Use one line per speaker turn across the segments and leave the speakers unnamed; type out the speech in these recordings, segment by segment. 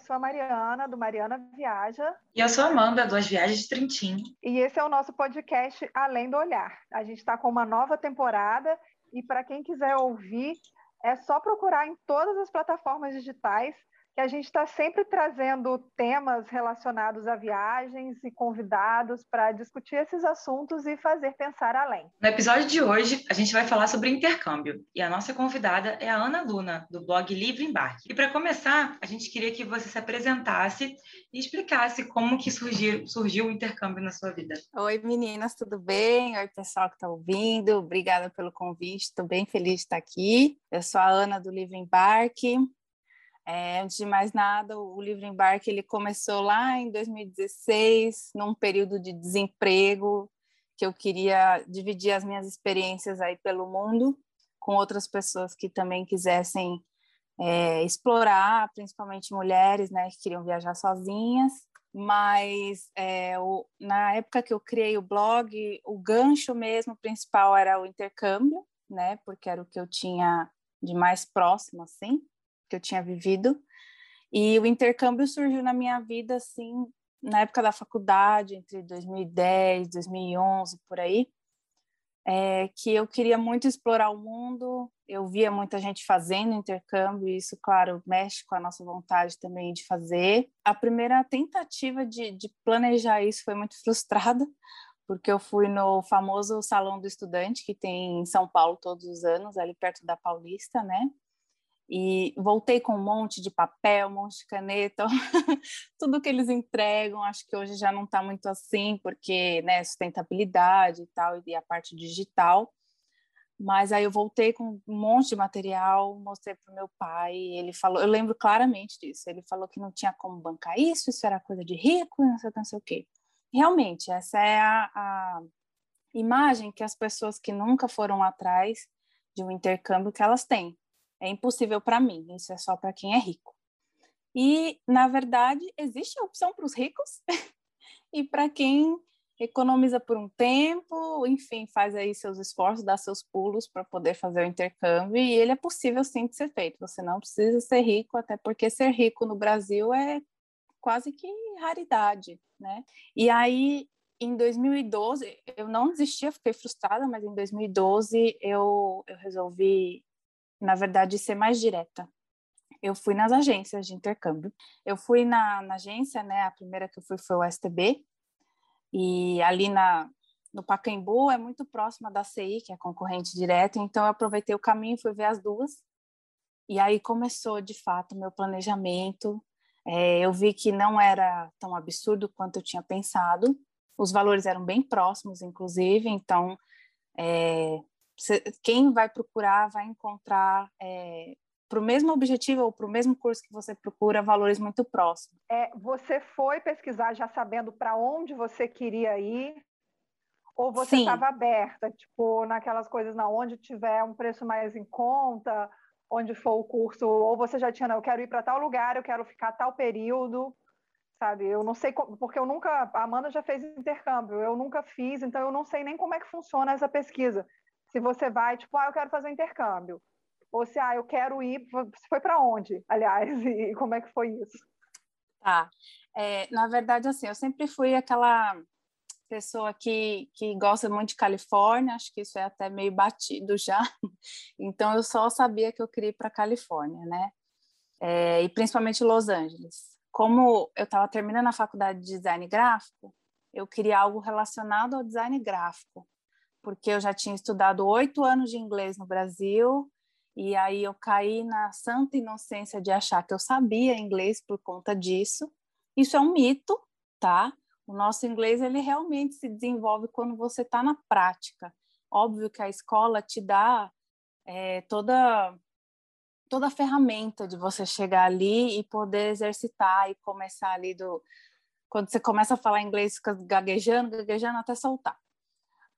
sou a Mariana, do Mariana Viaja.
E eu sou a Amanda, do As Viagens de Trintim.
E esse é o nosso podcast Além do Olhar. A gente está com uma nova temporada e para quem quiser ouvir, é só procurar em todas as plataformas digitais que a gente está sempre trazendo temas relacionados a viagens e convidados para discutir esses assuntos e fazer pensar além.
No episódio de hoje, a gente vai falar sobre intercâmbio e a nossa convidada é a Ana Luna, do blog Livre Embarque. E para começar, a gente queria que você se apresentasse e explicasse como que surgiu, surgiu o intercâmbio na sua vida.
Oi, meninas, tudo bem? Oi, pessoal que está ouvindo. Obrigada pelo convite, estou bem feliz de estar aqui. Eu sou a Ana do Livre Embarque. É, antes de mais nada, o Livre Embarque ele começou lá em 2016, num período de desemprego, que eu queria dividir as minhas experiências aí pelo mundo com outras pessoas que também quisessem é, explorar, principalmente mulheres, né, que queriam viajar sozinhas. Mas é, o, na época que eu criei o blog, o gancho mesmo principal era o intercâmbio, né, porque era o que eu tinha de mais próximo, assim que eu tinha vivido. E o intercâmbio surgiu na minha vida, assim, na época da faculdade, entre 2010, 2011, por aí, é, que eu queria muito explorar o mundo, eu via muita gente fazendo intercâmbio, e isso, claro, mexe com a nossa vontade também de fazer. A primeira tentativa de, de planejar isso foi muito frustrada, porque eu fui no famoso Salão do Estudante, que tem em São Paulo todos os anos, ali perto da Paulista, né? E voltei com um monte de papel, um monte de caneta, tudo que eles entregam, acho que hoje já não está muito assim, porque, né, sustentabilidade e tal, e a parte digital, mas aí eu voltei com um monte de material, mostrei para o meu pai, ele falou, eu lembro claramente disso, ele falou que não tinha como bancar isso, isso era coisa de rico, não sei, não sei o quê. Realmente, essa é a, a imagem que as pessoas que nunca foram atrás de um intercâmbio que elas têm, é impossível para mim, isso é só para quem é rico. E, na verdade, existe a opção para os ricos e para quem economiza por um tempo, enfim, faz aí seus esforços, dá seus pulos para poder fazer o intercâmbio, e ele é possível sim de ser feito. Você não precisa ser rico, até porque ser rico no Brasil é quase que raridade, né? E aí, em 2012, eu não desistia, fiquei frustrada, mas em 2012 eu, eu resolvi na verdade, ser mais direta. Eu fui nas agências de intercâmbio. Eu fui na, na agência, né? A primeira que eu fui foi o STB. E ali na, no Pacaembu é muito próxima da CI, que é concorrente direta. Então, eu aproveitei o caminho fui ver as duas. E aí começou, de fato, meu planejamento. É, eu vi que não era tão absurdo quanto eu tinha pensado. Os valores eram bem próximos, inclusive. Então, é, quem vai procurar vai encontrar é, para o mesmo objetivo ou para o mesmo curso que você procura valores muito próximos.
É, você foi pesquisar já sabendo para onde você queria ir? Ou você estava aberta, tipo, naquelas coisas na onde tiver um preço mais em conta, onde for o curso, ou você já tinha, não, eu quero ir para tal lugar, eu quero ficar tal período, sabe? Eu não sei, porque eu nunca, a Amanda já fez intercâmbio, eu nunca fiz, então eu não sei nem como é que funciona essa pesquisa se você vai, tipo, ah, eu quero fazer um intercâmbio. Ou se, ah, eu quero ir, você foi para onde, aliás, e como é que foi isso?
Tá. É, na verdade, assim, eu sempre fui aquela pessoa que, que gosta muito de Califórnia, acho que isso é até meio batido já. Então, eu só sabia que eu queria ir para Califórnia, né? É, e principalmente Los Angeles. Como eu estava terminando a faculdade de design gráfico, eu queria algo relacionado ao design gráfico porque eu já tinha estudado oito anos de inglês no Brasil, e aí eu caí na santa inocência de achar que eu sabia inglês por conta disso. Isso é um mito, tá? O nosso inglês ele realmente se desenvolve quando você está na prática. Óbvio que a escola te dá é, toda toda a ferramenta de você chegar ali e poder exercitar e começar ali do quando você começa a falar inglês fica gaguejando, gaguejando até soltar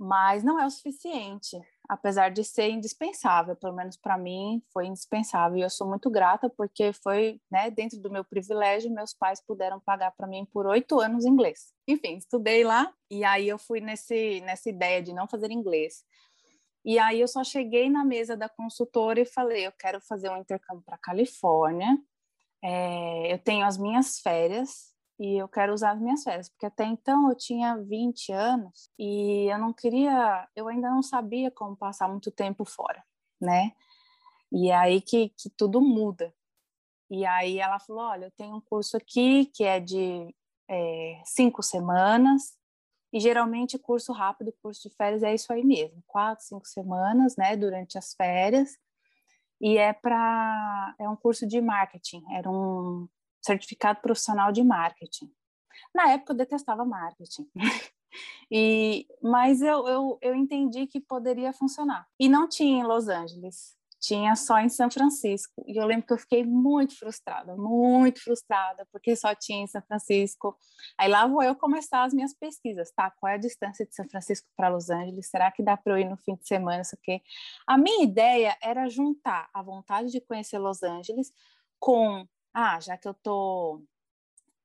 mas não é o suficiente, apesar de ser indispensável, pelo menos para mim foi indispensável. E eu sou muito grata porque foi, né, dentro do meu privilégio, meus pais puderam pagar para mim por oito anos inglês. Enfim, estudei lá e aí eu fui nesse nessa ideia de não fazer inglês. E aí eu só cheguei na mesa da consultora e falei, eu quero fazer um intercâmbio para Califórnia. é, eu tenho as minhas férias e eu quero usar as minhas férias, porque até então eu tinha 20 anos e eu não queria, eu ainda não sabia como passar muito tempo fora, né? E é aí que, que tudo muda. E aí ela falou: olha, eu tenho um curso aqui que é de é, cinco semanas, e geralmente curso rápido, curso de férias é isso aí mesmo, quatro, cinco semanas, né, durante as férias. E é para é um curso de marketing, era um certificado profissional de marketing. Na época eu detestava marketing. e mas eu, eu, eu entendi que poderia funcionar. E não tinha em Los Angeles tinha só em São Francisco. E eu lembro que eu fiquei muito frustrada, muito frustrada, porque só tinha em São Francisco. Aí lá vou eu começar as minhas pesquisas, tá? Qual é a distância de São Francisco para Los Angeles? Será que dá para eu ir no fim de semana? Isso aqui. A minha ideia era juntar a vontade de conhecer Los Angeles com, ah, já que eu tô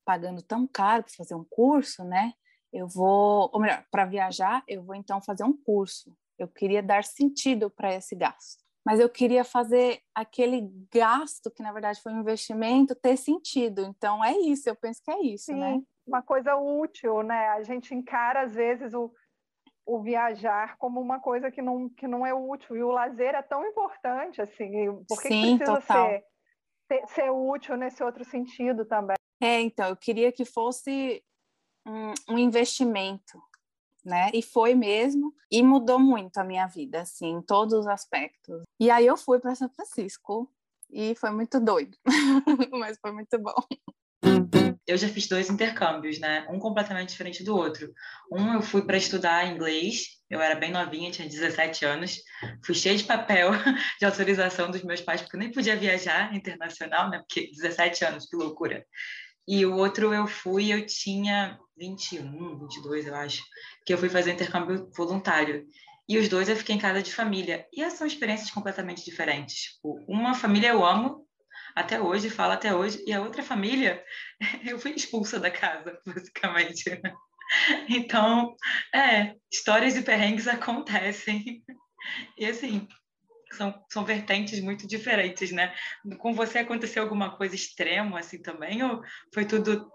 pagando tão caro para fazer um curso, né? Eu vou, ou melhor, para viajar, eu vou então fazer um curso. Eu queria dar sentido para esse gasto mas eu queria fazer aquele gasto, que na verdade foi um investimento, ter sentido. Então é isso, eu penso que é isso,
Sim,
né?
Uma coisa útil, né? A gente encara, às vezes, o, o viajar como uma coisa que não, que não é útil. E o lazer é tão importante, assim. Por que,
Sim,
precisa
total.
Ser, ser, útil nesse outro sentido também?
É, então, eu queria que fosse um, um investimento, né? E foi mesmo, e mudou muito a minha vida, assim, em todos os aspectos. E aí eu fui para São Francisco e foi muito doido, mas foi muito bom.
Eu já fiz dois intercâmbios, né? Um completamente diferente do outro. Um eu fui para estudar inglês, eu era bem novinha, tinha 17 anos, fui cheia de papel de autorização dos meus pais, porque eu nem podia viajar internacional, né? Porque 17 anos, que loucura. E o outro eu fui, eu tinha 21, 22, eu acho, que eu fui fazer intercâmbio voluntário. E os dois eu fiquei em casa de família. E são experiências completamente diferentes. Tipo, uma família eu amo até hoje, falo até hoje, e a outra família eu fui expulsa da casa, basicamente. Então, é, histórias e perrengues acontecem. E assim, são, são vertentes muito diferentes, né? Com você aconteceu alguma coisa extrema assim também? Ou foi tudo.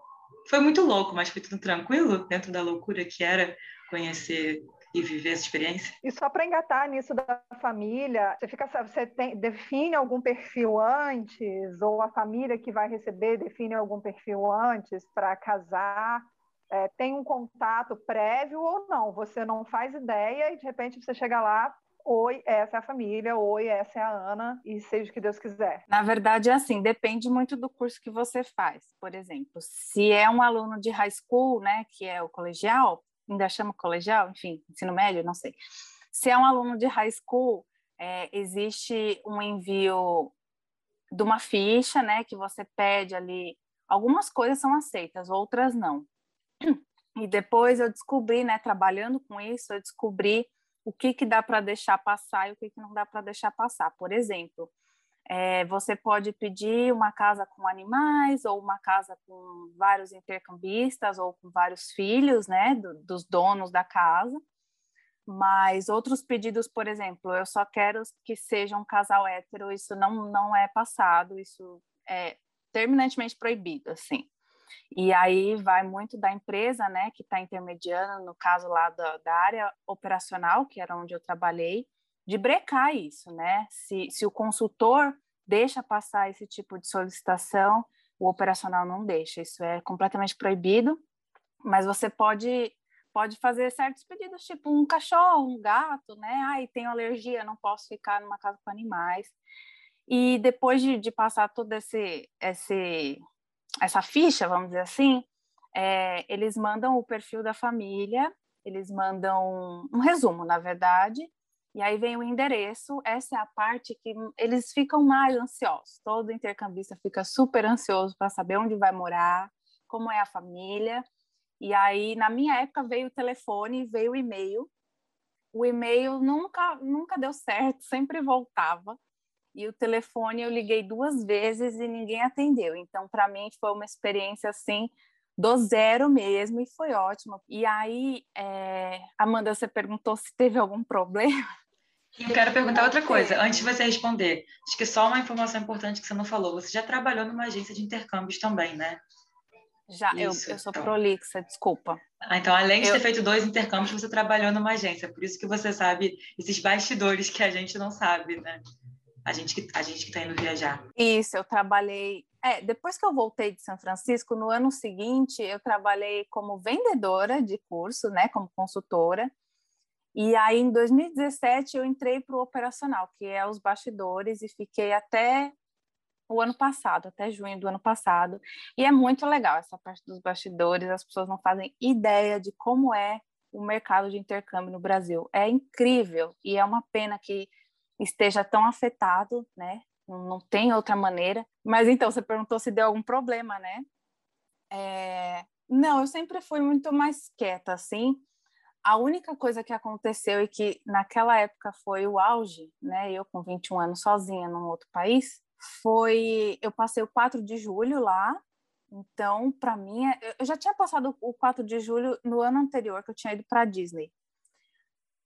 Foi muito louco, mas foi tudo tranquilo dentro da loucura que era conhecer e viver essa experiência?
E só para engatar nisso da família, você fica, você tem, define algum perfil antes ou a família que vai receber define algum perfil antes para casar? É, tem um contato prévio ou não? Você não faz ideia e de repente você chega lá, Oi, essa é a família, oi, essa é a Ana, e seja o que Deus quiser.
Na verdade, é assim, depende muito do curso que você faz. Por exemplo, se é um aluno de high school, né, que é o colegial, ainda chama colegial, enfim, ensino médio, não sei. Se é um aluno de high school, é, existe um envio de uma ficha, né, que você pede ali. Algumas coisas são aceitas, outras não. E depois eu descobri, né, trabalhando com isso, eu descobri o que, que dá para deixar passar e o que, que não dá para deixar passar. Por exemplo, é, você pode pedir uma casa com animais ou uma casa com vários intercambistas ou com vários filhos, né, do, dos donos da casa. Mas outros pedidos, por exemplo, eu só quero que seja um casal hétero, isso não, não é passado, isso é terminantemente proibido, assim. E aí vai muito da empresa, né, que está intermediando, no caso lá da, da, área operacional, que era onde eu trabalhei, de brecar isso, né? Se, se o consultor deixa passar esse tipo de solicitação, o operacional não deixa. Isso é completamente proibido, mas você pode pode fazer certos pedidos, tipo um cachorro, um gato, né? Ai, tenho alergia, não posso ficar numa casa com animais. E depois de, de passar todo esse, esse essa ficha, vamos dizer assim, é, eles mandam o perfil da família, eles mandam um resumo, na verdade, e aí vem o endereço. Essa é a parte que eles ficam mais ansiosos. Todo intercambista fica super ansioso para saber onde vai morar, como é a família. E aí, na minha época, veio o telefone, veio o e-mail. O e-mail nunca, nunca deu certo, sempre voltava e o telefone eu liguei duas vezes e ninguém atendeu. Então, para mim, foi uma experiência assim do zero mesmo e foi ótimo. E aí, é... Amanda, você perguntou se teve algum problema.
E eu quero perguntar outra coisa, antes de você responder. Acho que só uma informação importante que você não falou. Você já trabalhou numa agência de intercâmbios também, né?
Já, eu, eu sou então. prolixa, desculpa.
Ah, então, além de eu... ter feito dois intercâmbios, você trabalhou numa agência. Por isso que você sabe esses bastidores que a gente não sabe, né? A gente que a gente que está indo viajar.
Isso, eu trabalhei. É, depois que eu voltei de São Francisco, no ano seguinte, eu trabalhei como vendedora de curso, né, como consultora. E aí, em 2017, eu entrei para o operacional, que é os bastidores, e fiquei até o ano passado, até junho do ano passado. E é muito legal essa parte dos bastidores, as pessoas não fazem ideia de como é o mercado de intercâmbio no Brasil. É incrível e é uma pena que esteja tão afetado, né? Não, tem outra maneira. Mas então, você perguntou se deu algum problema, né? É... Não, eu sempre fui muito mais quieta, assim. A única coisa que aconteceu e que naquela época foi o auge, né? Eu com 21 anos sozinha num outro país, foi eu passei o 4 de julho lá. Então, para mim, é, eu já tinha passado o 4 de julho no ano anterior que eu tinha ido para Disney.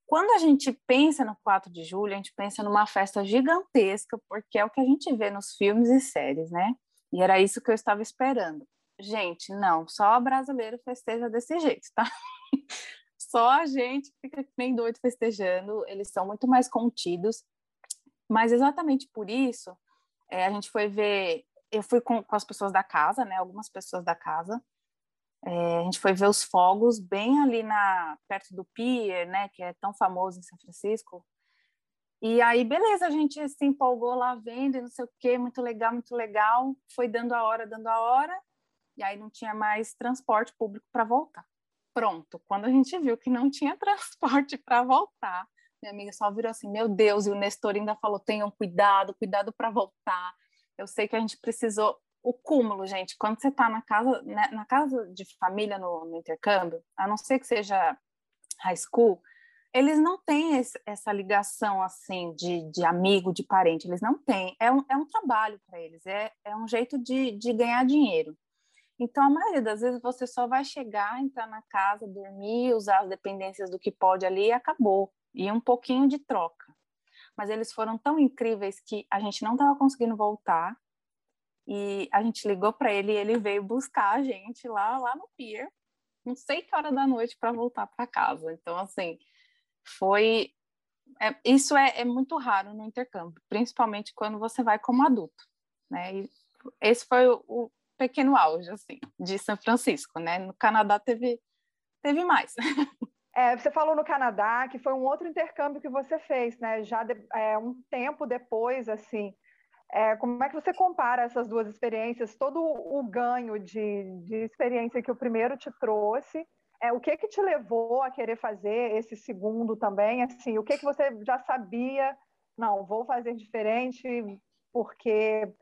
Quando a gente pensa no 4 de julho, a gente pensa numa festa gigantesca, porque é o que a gente vê nos filmes e séries, né? E era isso que eu estava esperando. Gente, não, só brasileiro festeja desse jeito, tá? Só a gente fica que nem doido festejando, eles são muito mais contidos. Mas exatamente por isso, é, a gente foi ver. Eu fui com, com, as pessoas da casa, né? Algumas pessoas da casa. É, a gente foi ver os fogos bem ali na perto do pier, né? Que é tão famoso em São Francisco. E aí, beleza, a gente se empolgou lá vendo, não sei o quê, muito legal, muito legal. Foi dando a hora, dando a hora, e aí não tinha mais transporte público para voltar. Pronto, quando a gente viu que não tinha transporte para voltar, minha amiga só virou assim: Meu Deus, e o Nestor ainda falou: tenham cuidado, cuidado para voltar. Eu sei que a gente precisou. O cúmulo, gente, quando você está na casa, né, na casa de família no, no, intercâmbio, a não ser que seja high school, eles não têm esse, essa ligação assim de, de amigo, de parente, eles não têm. É um, é um trabalho para eles, é, é um jeito de, de ganhar dinheiro. Então, a maioria das vezes você só vai chegar, entrar na casa, dormir, usar as dependências do que pode ali e acabou e um pouquinho de troca. Mas eles foram tão incríveis que a gente não estava conseguindo voltar e a gente ligou para ele e ele veio buscar a gente lá, lá no pier, não sei que hora da noite para voltar para casa. Então, assim, foi. É, isso é, é, muito raro no intercâmbio, principalmente quando você vai como adulto, né? E esse foi o, pequeno auge, assim, de São Francisco, né? No Canadá teve, teve mais.
É, você falou no Canadá que foi um outro intercâmbio que você fez, né? Já de, é, um tempo depois, assim. É, como é que você compara essas duas experiências? Todo o ganho de, de experiência que o primeiro te trouxe, é, o que que te levou a querer fazer esse segundo também? Assim, o que que você já sabia? Não, vou fazer diferente porque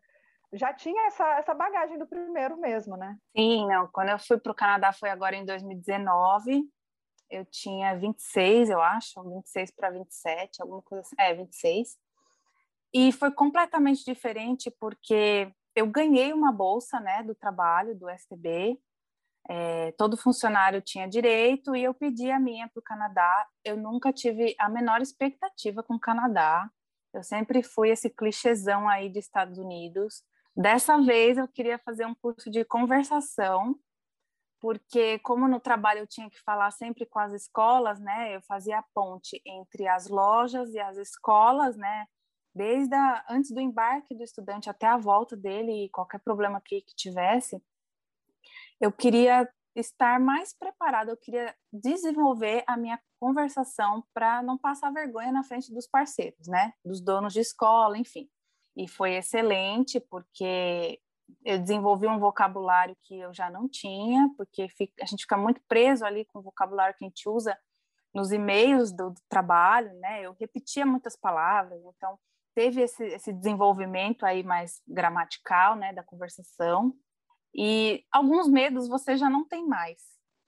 já tinha essa, essa bagagem do primeiro mesmo, né?
Sim, não. Quando eu fui para o Canadá foi agora em 2019 eu tinha 26, eu acho, 26 para 27, alguma coisa assim. É, 26. E foi completamente diferente porque eu ganhei uma bolsa, né, do trabalho do STB. É, todo funcionário tinha direito e eu pedi a minha para o Canadá. Eu nunca tive a menor expectativa com o Canadá. Eu sempre fui esse clichêzão aí de Estados Unidos. Dessa vez eu queria fazer um curso de conversação porque como no trabalho eu tinha que falar sempre com as escolas, né? Eu fazia a ponte entre as lojas e as escolas, né? Desde a, antes do embarque do estudante até a volta dele e qualquer problema que, que tivesse, eu queria estar mais preparada, eu queria desenvolver a minha conversação para não passar vergonha na frente dos parceiros, né? Dos donos de escola, enfim. E foi excelente, porque eu desenvolvi um vocabulário que eu já não tinha, porque a gente fica muito preso ali com o vocabulário que a gente usa nos e-mails do, do trabalho, né? Eu repetia muitas palavras, então teve esse, esse desenvolvimento aí mais gramatical, né, da conversação. E alguns medos você já não tem mais.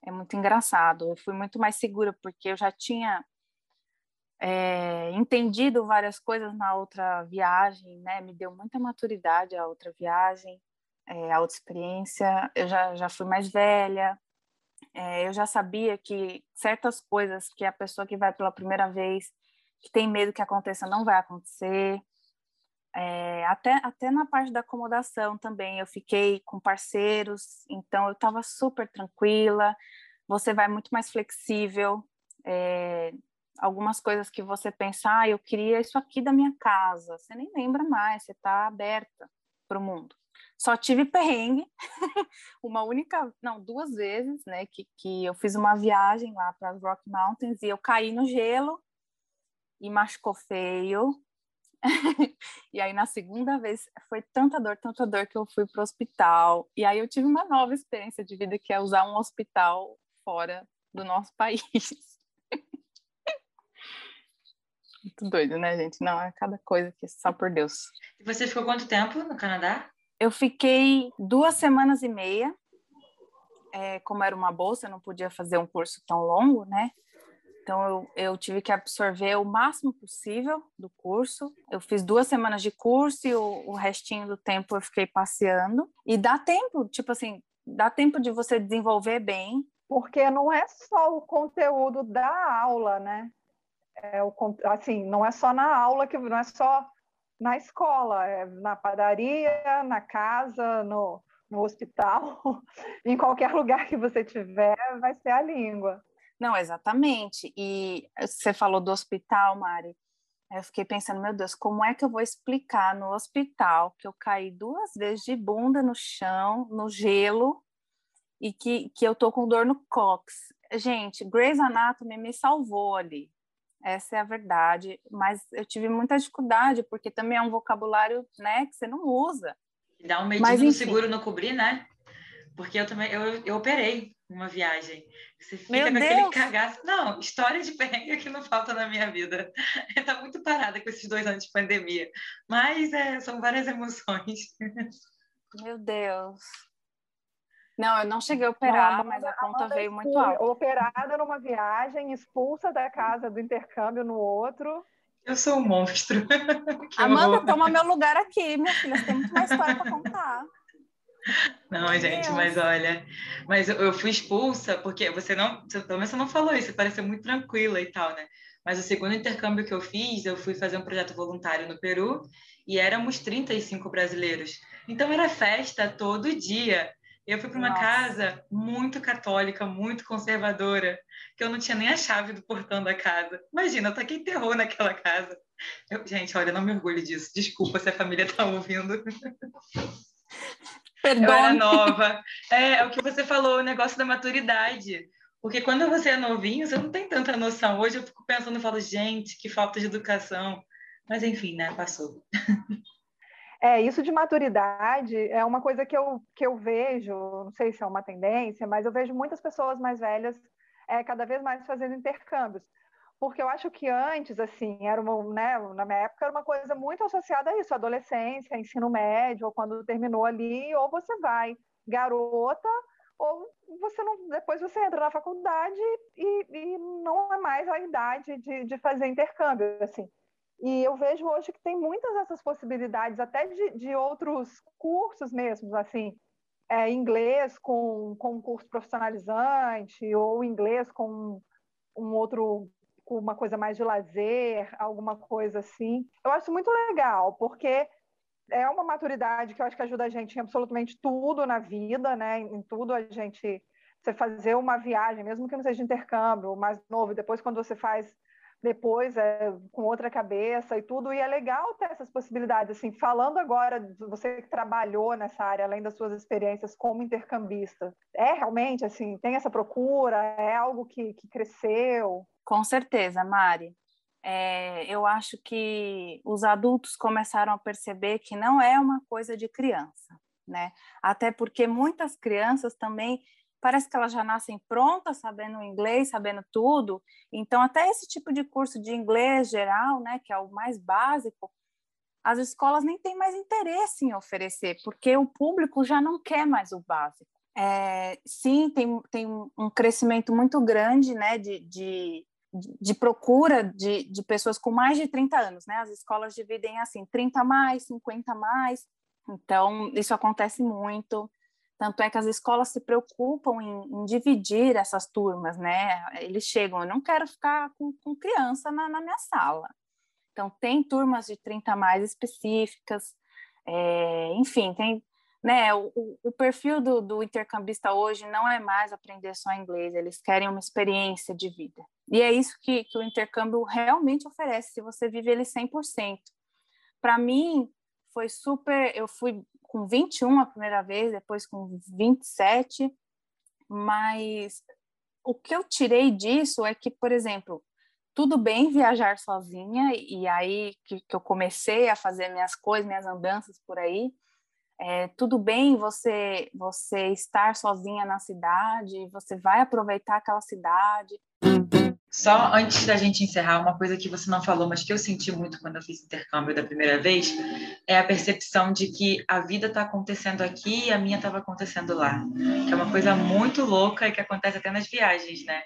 É muito engraçado. Eu fui muito mais segura porque eu já tinha é, entendido várias coisas na outra viagem, né? Me deu muita maturidade a outra viagem é, a outra experiência, eu já, já fui mais velha, é, eu já sabia que certas coisas que a pessoa que vai pela primeira vez que tem medo que aconteça, não vai acontecer. É, até, até na parte da acomodação também, eu fiquei com parceiros, então eu estava super tranquila. Você vai muito mais flexível. É, algumas coisas que você pensa, ah, eu queria isso aqui da minha casa, você nem lembra mais, você está aberta para o mundo. Só tive perrengue, uma única, não, duas vezes, né, que, que eu fiz uma viagem lá para as Rock Mountains e eu caí no gelo e machucou feio. e aí na segunda vez foi tanta dor, tanta dor que eu fui para o hospital. E aí eu tive uma nova experiência de vida que é usar um hospital fora do nosso país. Muito doido, né, gente? Não, é cada coisa que só por Deus.
E você ficou quanto tempo no Canadá?
Eu fiquei duas semanas e meia. É, como era uma bolsa, eu não podia fazer um curso tão longo, né? Então, eu, eu, tive que absorver o máximo possível do curso. Eu fiz duas semanas de curso e o, o, restinho do tempo eu fiquei passeando. E dá tempo, tipo assim, dá tempo de você desenvolver bem.
Porque não é só o conteúdo da aula, né? É o, assim, não é só na aula, que não é só na escola, é na padaria, na casa, no, no hospital, em qualquer lugar que você tiver, vai ser a língua.
Não, exatamente. E você falou do hospital, Mari. Eu fiquei pensando, meu Deus, como é que eu vou explicar no hospital que eu caí duas vezes de bunda no chão, no gelo, e que, que eu tô com dor no cox? Gente, Grey's Anatomy me salvou ali essa é a verdade. Mas eu tive muita dificuldade, porque também é um vocabulário né, que você não usa.
Dá um medinho no seguro não cobrir, né? Porque eu também, eu, eu operei uma viagem. Você fica
Meu
com
Deus.
aquele cagaço. Não, história de perrengue que não falta na minha vida. Está muito parada com esses dois anos de pandemia. Mas é, são várias emoções.
Meu Deus. Não, eu não cheguei a operar, não, a mas a conta a veio muito alta.
Operada numa viagem, expulsa da casa do intercâmbio no outro.
Eu sou um monstro.
Amanda, toma meu lugar aqui, minha filha. Você tem muito mais história para contar.
Não, meu gente, Deus. mas olha, mas eu, eu, fui expulsa porque você não, você, pelo menos você não falou isso, você pareceu muito tranquila e tal, né? Mas o segundo intercâmbio que eu fiz, eu fui fazer um projeto voluntário no Peru e éramos 35 brasileiros. Então era festa todo dia. Eu fui para uma Nossa. casa muito católica, muito conservadora, que eu não tinha nem a chave do portão da casa. Imagina, eu taquei terror naquela casa. Eu, gente, olha, não me orgulho disso. Desculpa se a família está ouvindo.
Perdão.
Eu era nova. É, é o que você falou, o negócio da maturidade. Porque quando você é novinho, você não tem tanta noção. Hoje eu fico pensando e falo, gente, que falta de educação. Mas enfim, né? Passou.
É, isso de maturidade é uma coisa que eu, que eu vejo, não sei se é uma tendência, mas eu vejo muitas pessoas mais velhas é, cada vez mais fazendo intercâmbios. Porque eu acho que antes, assim, era uma, né, na minha época era uma coisa muito associada a isso, adolescência, ensino médio, ou quando terminou ali, ou você vai garota, ou você não, depois você entra na faculdade e, e não é mais a idade de, de fazer intercâmbio, assim. E eu vejo hoje que tem muitas dessas possibilidades, até de, de outros cursos mesmo, assim, é, inglês com, com um curso profissionalizante, ou inglês com um outro, com uma coisa mais de lazer, alguma coisa assim. Eu acho muito legal, porque é uma maturidade que eu acho que ajuda a gente em absolutamente tudo na vida, né? Em tudo a gente você fazer uma viagem, mesmo que não seja de intercâmbio, mais novo, depois quando você faz depois é, com outra cabeça e tudo, e é legal ter essas possibilidades, assim, falando agora, você que trabalhou nessa área, além das suas experiências como intercambista, é realmente, assim, tem essa procura, é algo que, que cresceu?
Com certeza, Mari. É, eu acho que os adultos começaram a perceber que não é uma coisa de criança, né? Até porque muitas crianças também parece que elas já nascem prontas, sabendo inglês, sabendo tudo. Então, até esse tipo de curso de inglês geral, né, que é o mais básico, as escolas nem têm mais interesse em oferecer, porque o público já não quer mais o básico. É, sim, tem, tem um crescimento muito grande né, de, de, de procura de, de pessoas com mais de 30 anos. Né? As escolas dividem assim, 30 mais, 50 mais. Então, isso acontece muito Tanto é que as escolas se preocupam em, em dividir essas turmas, né? Eles chegam, eu não quero ficar com, com criança na, na, minha sala. Então, tem turmas de 30 mais específicas, é, enfim, tem, né, o, o perfil do, do, intercambista hoje não é mais aprender só inglês, eles querem uma experiência de vida. E é isso que, que o intercâmbio realmente oferece, se você vive ele 100%. Para mim, foi super. Eu fui com 21 a primeira vez, depois com 27, mas o que eu tirei disso é que, por exemplo, tudo bem viajar sozinha, e aí que, que eu comecei a fazer minhas coisas, minhas andanças por aí, é, tudo bem você você estar sozinha na cidade, você vai aproveitar aquela cidade.
Só antes da gente encerrar, uma coisa que você não falou, mas que eu senti muito quando eu fiz intercâmbio da primeira vez, é a percepção de que a vida está acontecendo aqui e a minha estava acontecendo lá. Que é uma coisa muito louca e que acontece até nas viagens, né?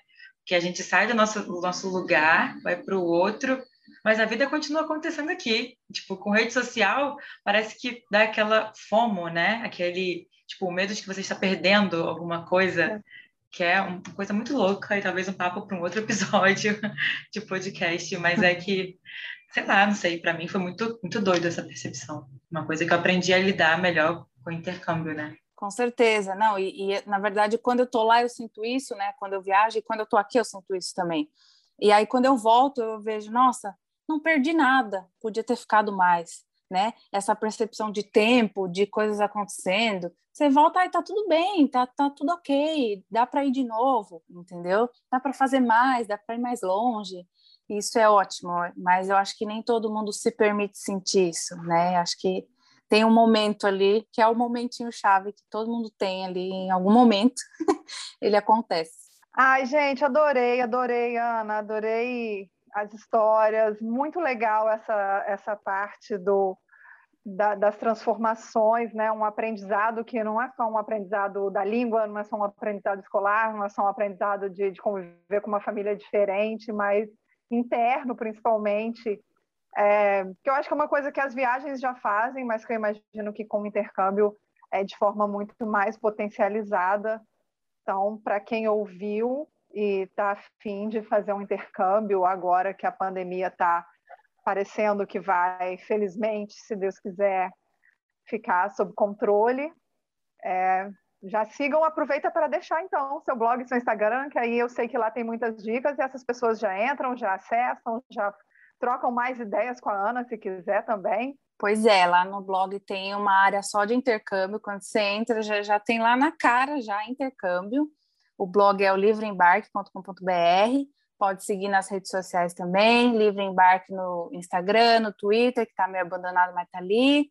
Que a gente sai do nosso, do nosso lugar, vai para o outro mas a vida continua acontecendo aqui. Tipo, com rede social, parece que dá aquela fomo, né? Aquele, tipo, o medo de que você está perdendo alguma coisa, é. Que é uma coisa muito louca e talvez um papo para um outro episódio de podcast, mas é que, sei lá, não sei, para mim foi muito, muito doido essa percepção. Uma coisa que eu aprendi a lidar melhor com o intercâmbio, né?
Com certeza, não, e, e, na verdade quando eu tô lá eu sinto isso, né? Quando eu viajo e quando eu tô aqui eu sinto isso também. E aí quando eu volto eu vejo, nossa, não perdi nada, podia ter ficado mais, né? Essa percepção de tempo, de coisas acontecendo, você volta e tá tudo bem, tá, tá tudo ok, dá para ir de novo, entendeu? Dá para fazer mais, dá para ir mais longe. Isso é ótimo, mas eu acho que nem todo mundo se permite sentir isso, né? Acho que tem um momento ali que é o momentinho chave que todo mundo tem ali em algum momento, ele acontece.
Ai, gente, adorei, adorei, Ana, adorei as histórias, muito legal essa, essa parte do, da, das transformações, né? um aprendizado que não é só um aprendizado da língua, não é só um aprendizado escolar, não é só um aprendizado de, de conviver com uma família diferente, mas interno, principalmente, é, que eu acho que é uma coisa que as viagens já fazem, mas que eu imagino que com o intercâmbio é de forma muito mais potencializada. Então, para quem ouviu, e está afim de fazer um intercâmbio agora que a pandemia está parecendo que vai, felizmente, se Deus quiser, ficar sob controle. É, já sigam, aproveita para deixar então seu blog, seu Instagram, que aí eu sei que lá tem muitas dicas e essas pessoas já entram, já acessam, já trocam mais ideias com a Ana, se quiser também.
Pois é, lá no blog tem uma área só de intercâmbio. Quando você entra, já, já tem lá na cara já intercâmbio. O blog é o livreembarque.com.br. Pode seguir nas redes sociais também, Livre Embarque no Instagram, no Twitter, que está meio abandonado, mas está ali.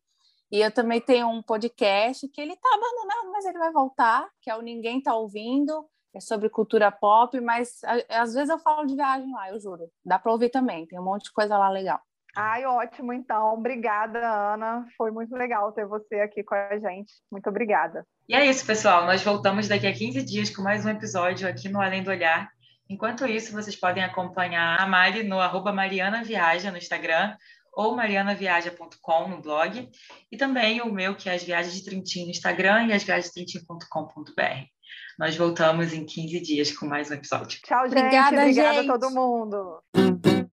E eu também tenho um podcast que ele está abandonado, mas ele vai voltar, que é o Ninguém Tá Ouvindo, é sobre cultura pop, mas às vezes eu falo de viagem lá, eu juro. Dá para ouvir também, tem um monte de coisa lá legal.
Ai, ótimo, então. Obrigada, Ana. Foi muito legal ter você aqui com a gente. Muito obrigada.
E é isso, pessoal. Nós voltamos daqui a 15 dias com mais um episódio aqui no Além do Olhar. Enquanto isso, vocês podem acompanhar a Mari no arroba Mariana Viaja no Instagram ou marianaviaja.com no blog e também o meu, que é as Viagens de Trintim no Instagram e as viagens de Trintim.com.br. Nós voltamos em 15 dias com mais um episódio.
Tchau, gente. Obrigada, Obrigada gente. a todo mundo.